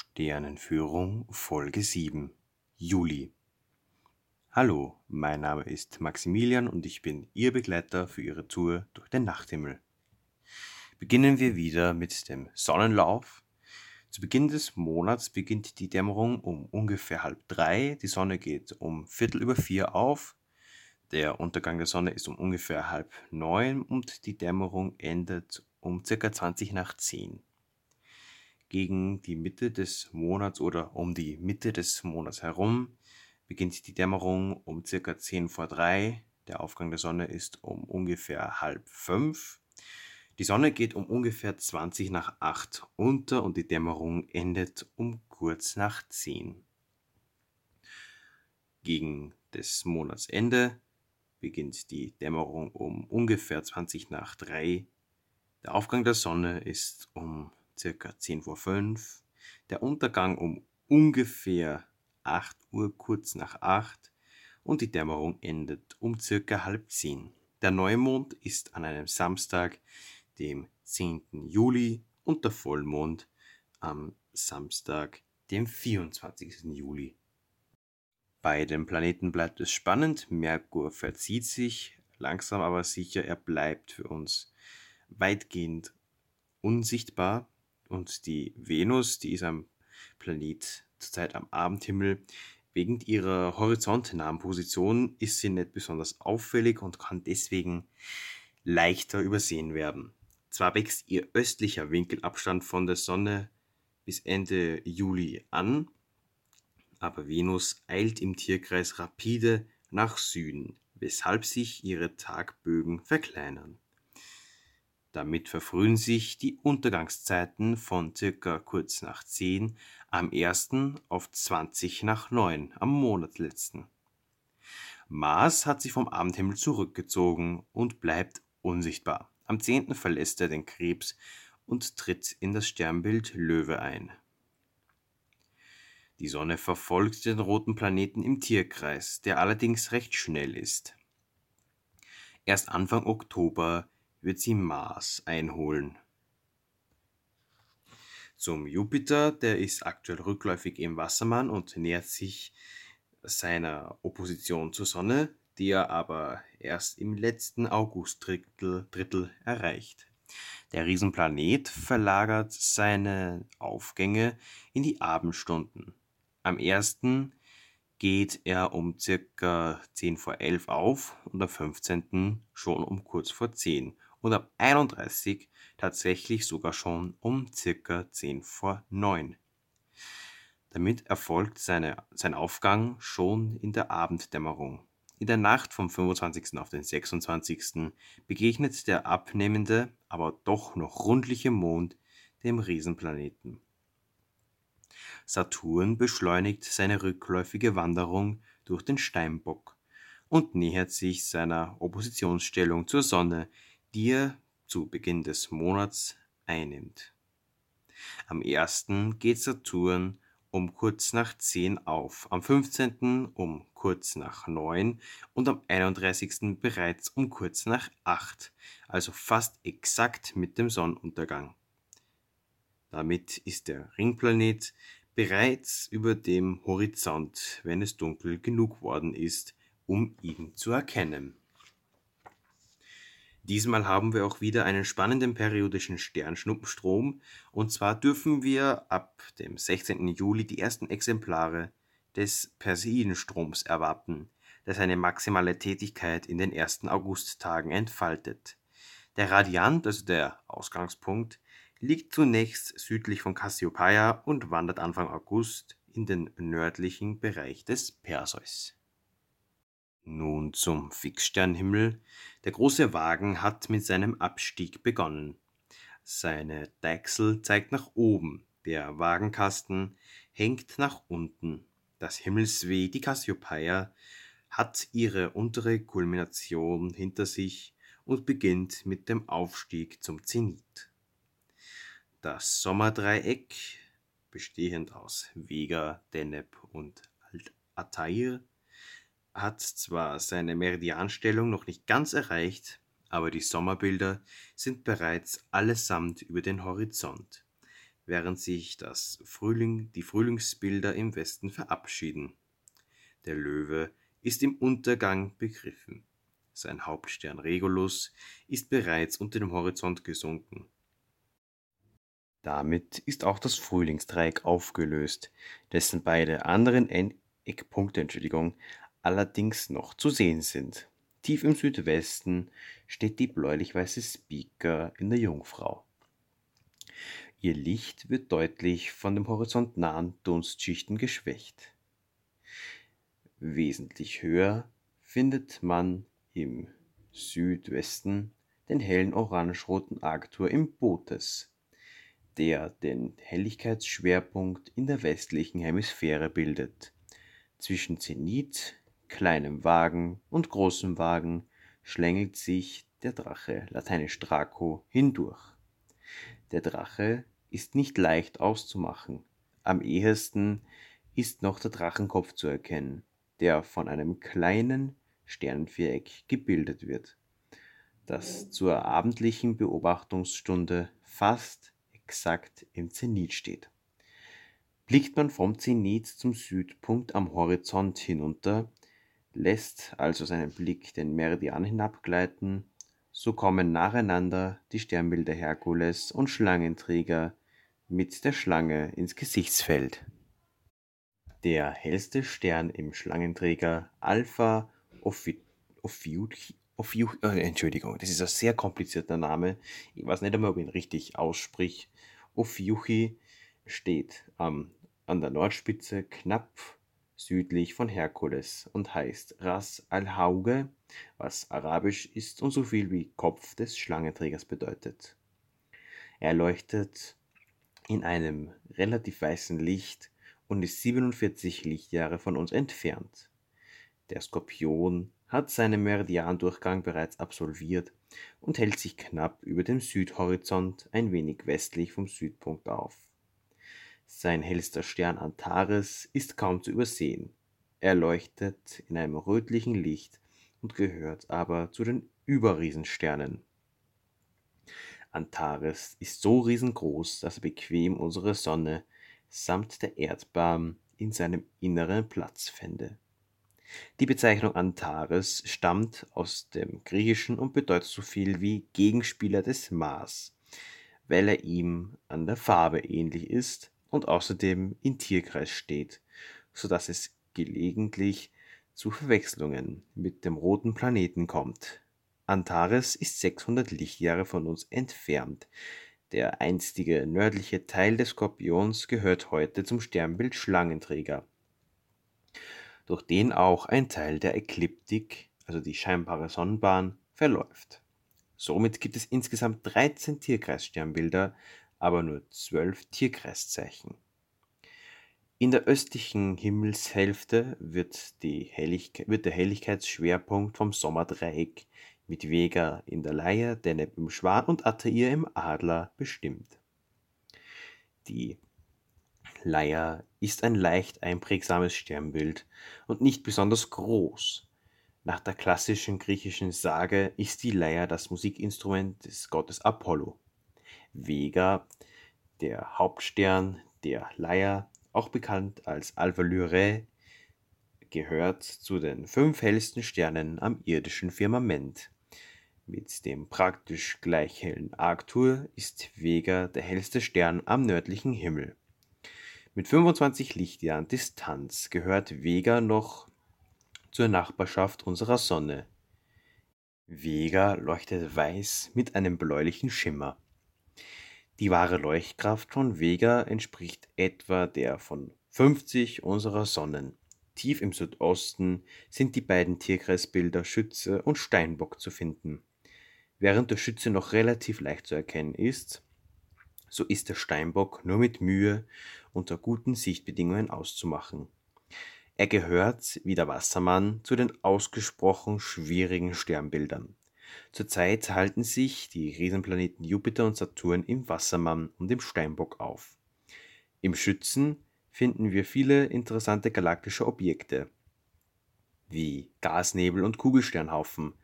Sternenführung Folge 7 Juli Hallo, mein Name ist Maximilian und ich bin Ihr Begleiter für Ihre Tour durch den Nachthimmel. Beginnen wir wieder mit dem Sonnenlauf. Zu Beginn des Monats beginnt die Dämmerung um ungefähr halb drei, die Sonne geht um Viertel über vier auf, der Untergang der Sonne ist um ungefähr halb neun und die Dämmerung endet um circa 20 nach zehn gegen die Mitte des Monats oder um die Mitte des Monats herum beginnt die Dämmerung um circa 10 vor 3. Der Aufgang der Sonne ist um ungefähr halb 5. Die Sonne geht um ungefähr 20 nach 8 unter und die Dämmerung endet um kurz nach 10. Gegen des Monatsende beginnt die Dämmerung um ungefähr 20 nach 3. Der Aufgang der Sonne ist um circa 10 vor 5, der Untergang um ungefähr 8 Uhr kurz nach 8 und die Dämmerung endet um circa halb 10. Der Neumond ist an einem Samstag, dem 10. Juli und der Vollmond am Samstag, dem 24. Juli. Bei den Planeten bleibt es spannend. Merkur verzieht sich, langsam aber sicher, er bleibt für uns weitgehend unsichtbar. Und die Venus, die ist am Planet zurzeit am Abendhimmel. Wegen ihrer horizontnahen Position ist sie nicht besonders auffällig und kann deswegen leichter übersehen werden. Zwar wächst ihr östlicher Winkelabstand von der Sonne bis Ende Juli an, aber Venus eilt im Tierkreis rapide nach Süden, weshalb sich ihre Tagbögen verkleinern. Damit verfrühen sich die Untergangszeiten von circa kurz nach 10 am 1. auf 20 nach 9 am Monatsletzten. Mars hat sich vom Abendhimmel zurückgezogen und bleibt unsichtbar. Am 10. verlässt er den Krebs und tritt in das Sternbild Löwe ein. Die Sonne verfolgt den roten Planeten im Tierkreis, der allerdings recht schnell ist. Erst Anfang Oktober wird sie Mars einholen. Zum Jupiter, der ist aktuell rückläufig im Wassermann und nähert sich seiner Opposition zur Sonne, die er aber erst im letzten Augustdrittel Drittel erreicht. Der Riesenplanet verlagert seine Aufgänge in die Abendstunden. Am 1 geht er um circa 10 vor 11 auf und am 15. schon um kurz vor 10 und ab 31 tatsächlich sogar schon um circa 10 vor 9. Damit erfolgt seine, sein Aufgang schon in der Abenddämmerung. In der Nacht vom 25. auf den 26. begegnet der abnehmende, aber doch noch rundliche Mond dem Riesenplaneten. Saturn beschleunigt seine rückläufige Wanderung durch den Steinbock und nähert sich seiner Oppositionsstellung zur Sonne, die er zu Beginn des Monats einnimmt. Am 1. geht Saturn um kurz nach 10 auf, am 15. um kurz nach 9 und am 31. bereits um kurz nach 8, also fast exakt mit dem Sonnenuntergang. Damit ist der Ringplanet bereits über dem Horizont, wenn es dunkel genug worden ist, um ihn zu erkennen. Diesmal haben wir auch wieder einen spannenden periodischen Sternschnuppenstrom und zwar dürfen wir ab dem 16. Juli die ersten Exemplare des Perseidenstroms erwarten, der seine maximale Tätigkeit in den ersten Augusttagen entfaltet. Der Radiant, also der Ausgangspunkt, liegt zunächst südlich von Cassiopeia und wandert Anfang August in den nördlichen Bereich des Perseus. Nun zum Fixsternhimmel. Der große Wagen hat mit seinem Abstieg begonnen. Seine Deichsel zeigt nach oben, der Wagenkasten hängt nach unten. Das Himmelsweh, die Cassiopeia, hat ihre untere Kulmination hinter sich und beginnt mit dem Aufstieg zum Zenit. Das Sommerdreieck, bestehend aus Vega, Deneb und Altair, hat zwar seine Meridianstellung noch nicht ganz erreicht, aber die Sommerbilder sind bereits allesamt über den Horizont, während sich das Frühling, die Frühlingsbilder im Westen verabschieden. Der Löwe ist im Untergang begriffen. Sein Hauptstern Regulus ist bereits unter dem Horizont gesunken. Damit ist auch das Frühlingsdreieck aufgelöst, dessen beide anderen Eckpunkte Entschuldigung, allerdings noch zu sehen sind. Tief im Südwesten steht die bläulich-weiße Speaker in der Jungfrau. Ihr Licht wird deutlich von dem horizontnahen Dunstschichten geschwächt. Wesentlich höher findet man im Südwesten den hellen orange-roten Arctur im Bootes, der den Helligkeitsschwerpunkt in der westlichen Hemisphäre bildet. Zwischen Zenit, kleinem Wagen und großem Wagen schlängelt sich der Drache, lateinisch Draco, hindurch. Der Drache ist nicht leicht auszumachen. Am ehesten ist noch der Drachenkopf zu erkennen, der von einem kleinen Sternenviereck gebildet wird, das zur abendlichen Beobachtungsstunde fast exakt im Zenit steht. Blickt man vom Zenit zum Südpunkt am Horizont hinunter, lässt also seinen Blick den Meridian hinabgleiten, so kommen nacheinander die Sternbilder Herkules und Schlangenträger mit der Schlange ins Gesichtsfeld. Der hellste Stern im Schlangenträger Alpha Ophiuchi Ophiuchi, äh, Entschuldigung, das ist ein sehr komplizierter Name. Ich weiß nicht einmal, ob ich ihn richtig aussprich. Ophiuchi steht ähm, an der Nordspitze knapp südlich von Herkules und heißt Ras al-Hauge, was arabisch ist und so viel wie Kopf des Schlangenträgers bedeutet. Er leuchtet in einem relativ weißen Licht und ist 47 Lichtjahre von uns entfernt. Der Skorpion hat seinen Meridiandurchgang bereits absolviert und hält sich knapp über dem Südhorizont ein wenig westlich vom Südpunkt auf. Sein hellster Stern Antares ist kaum zu übersehen. Er leuchtet in einem rötlichen Licht und gehört aber zu den Überriesensternen. Antares ist so riesengroß, dass er bequem unsere Sonne samt der Erdbahn in seinem Inneren Platz fände. Die Bezeichnung Antares stammt aus dem Griechischen und bedeutet so viel wie Gegenspieler des Mars, weil er ihm an der Farbe ähnlich ist und außerdem in Tierkreis steht, so dass es gelegentlich zu Verwechslungen mit dem roten Planeten kommt. Antares ist 600 Lichtjahre von uns entfernt. Der einstige nördliche Teil des Skorpions gehört heute zum Sternbild Schlangenträger durch den auch ein Teil der Ekliptik, also die scheinbare Sonnenbahn, verläuft. Somit gibt es insgesamt 13 Tierkreissternbilder, aber nur 12 Tierkreiszeichen. In der östlichen Himmelshälfte wird, wird, der Helligkeitsschwerpunkt vom Sommerdreieck mit Vega in der Leier, Deneb im Schwan und Altair im Adler bestimmt. Die Leier ist ein leicht einprägsames Sternbild und nicht besonders groß. Nach der klassischen griechischen Sage ist die Leier das Musikinstrument des Gottes Apollo. Vega, der Hauptstern der Leier, auch bekannt als Alpha Lyrae, gehört zu den fünf hellsten Sternen am irdischen Firmament. Mit dem praktisch gleich hellen Arctur ist Vega der hellste Stern am nördlichen Himmel. Mit 25 Lichtjahren Distanz gehört Vega noch zur Nachbarschaft unserer Sonne. Vega leuchtet weiß mit einem bläulichen Schimmer. Die wahre Leuchtkraft von Vega entspricht etwa der von 50 unserer Sonnen. Tief im Südosten sind die beiden Tierkreisbilder Schütze und Steinbock zu finden. Während der Schütze noch relativ leicht zu erkennen ist, so ist der Steinbock nur mit Mühe unter guten Sichtbedingungen auszumachen. Er gehört, wie der Wassermann, zu den ausgesprochen schwierigen Sternbildern. Zurzeit halten sich die Riesenplaneten Jupiter und Saturn im Wassermann und im Steinbock auf. Im Schützen finden wir viele interessante galaktische Objekte, wie Gasnebel und Kugelsternhaufen,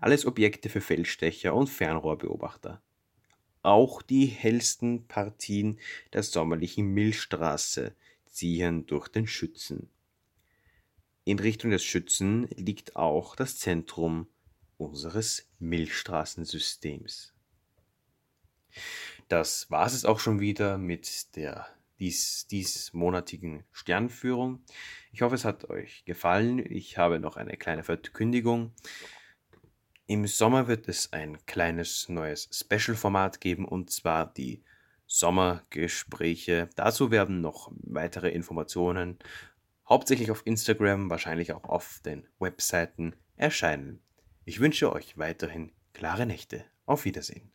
alles Objekte für Feldstecher und Fernrohrbeobachter. auch die hellsten Partien der sommerlichen Milchstraße ziehen durch den Schützen. In Richtung des Schützen liegt auch das Zentrum unseres Milchstraßensystems. Das war es auch schon wieder mit der dies, diesmonatigen Sternführung. Ich hoffe, es hat euch gefallen. Ich habe noch eine kleine Verkündigung. Im Sommer wird es ein kleines neues Special-Format geben und zwar die Sommergespräche. Dazu werden noch weitere Informationen, hauptsächlich auf Instagram, wahrscheinlich auch auf den Webseiten erscheinen. Ich wünsche euch weiterhin klare Nächte. Auf Wiedersehen.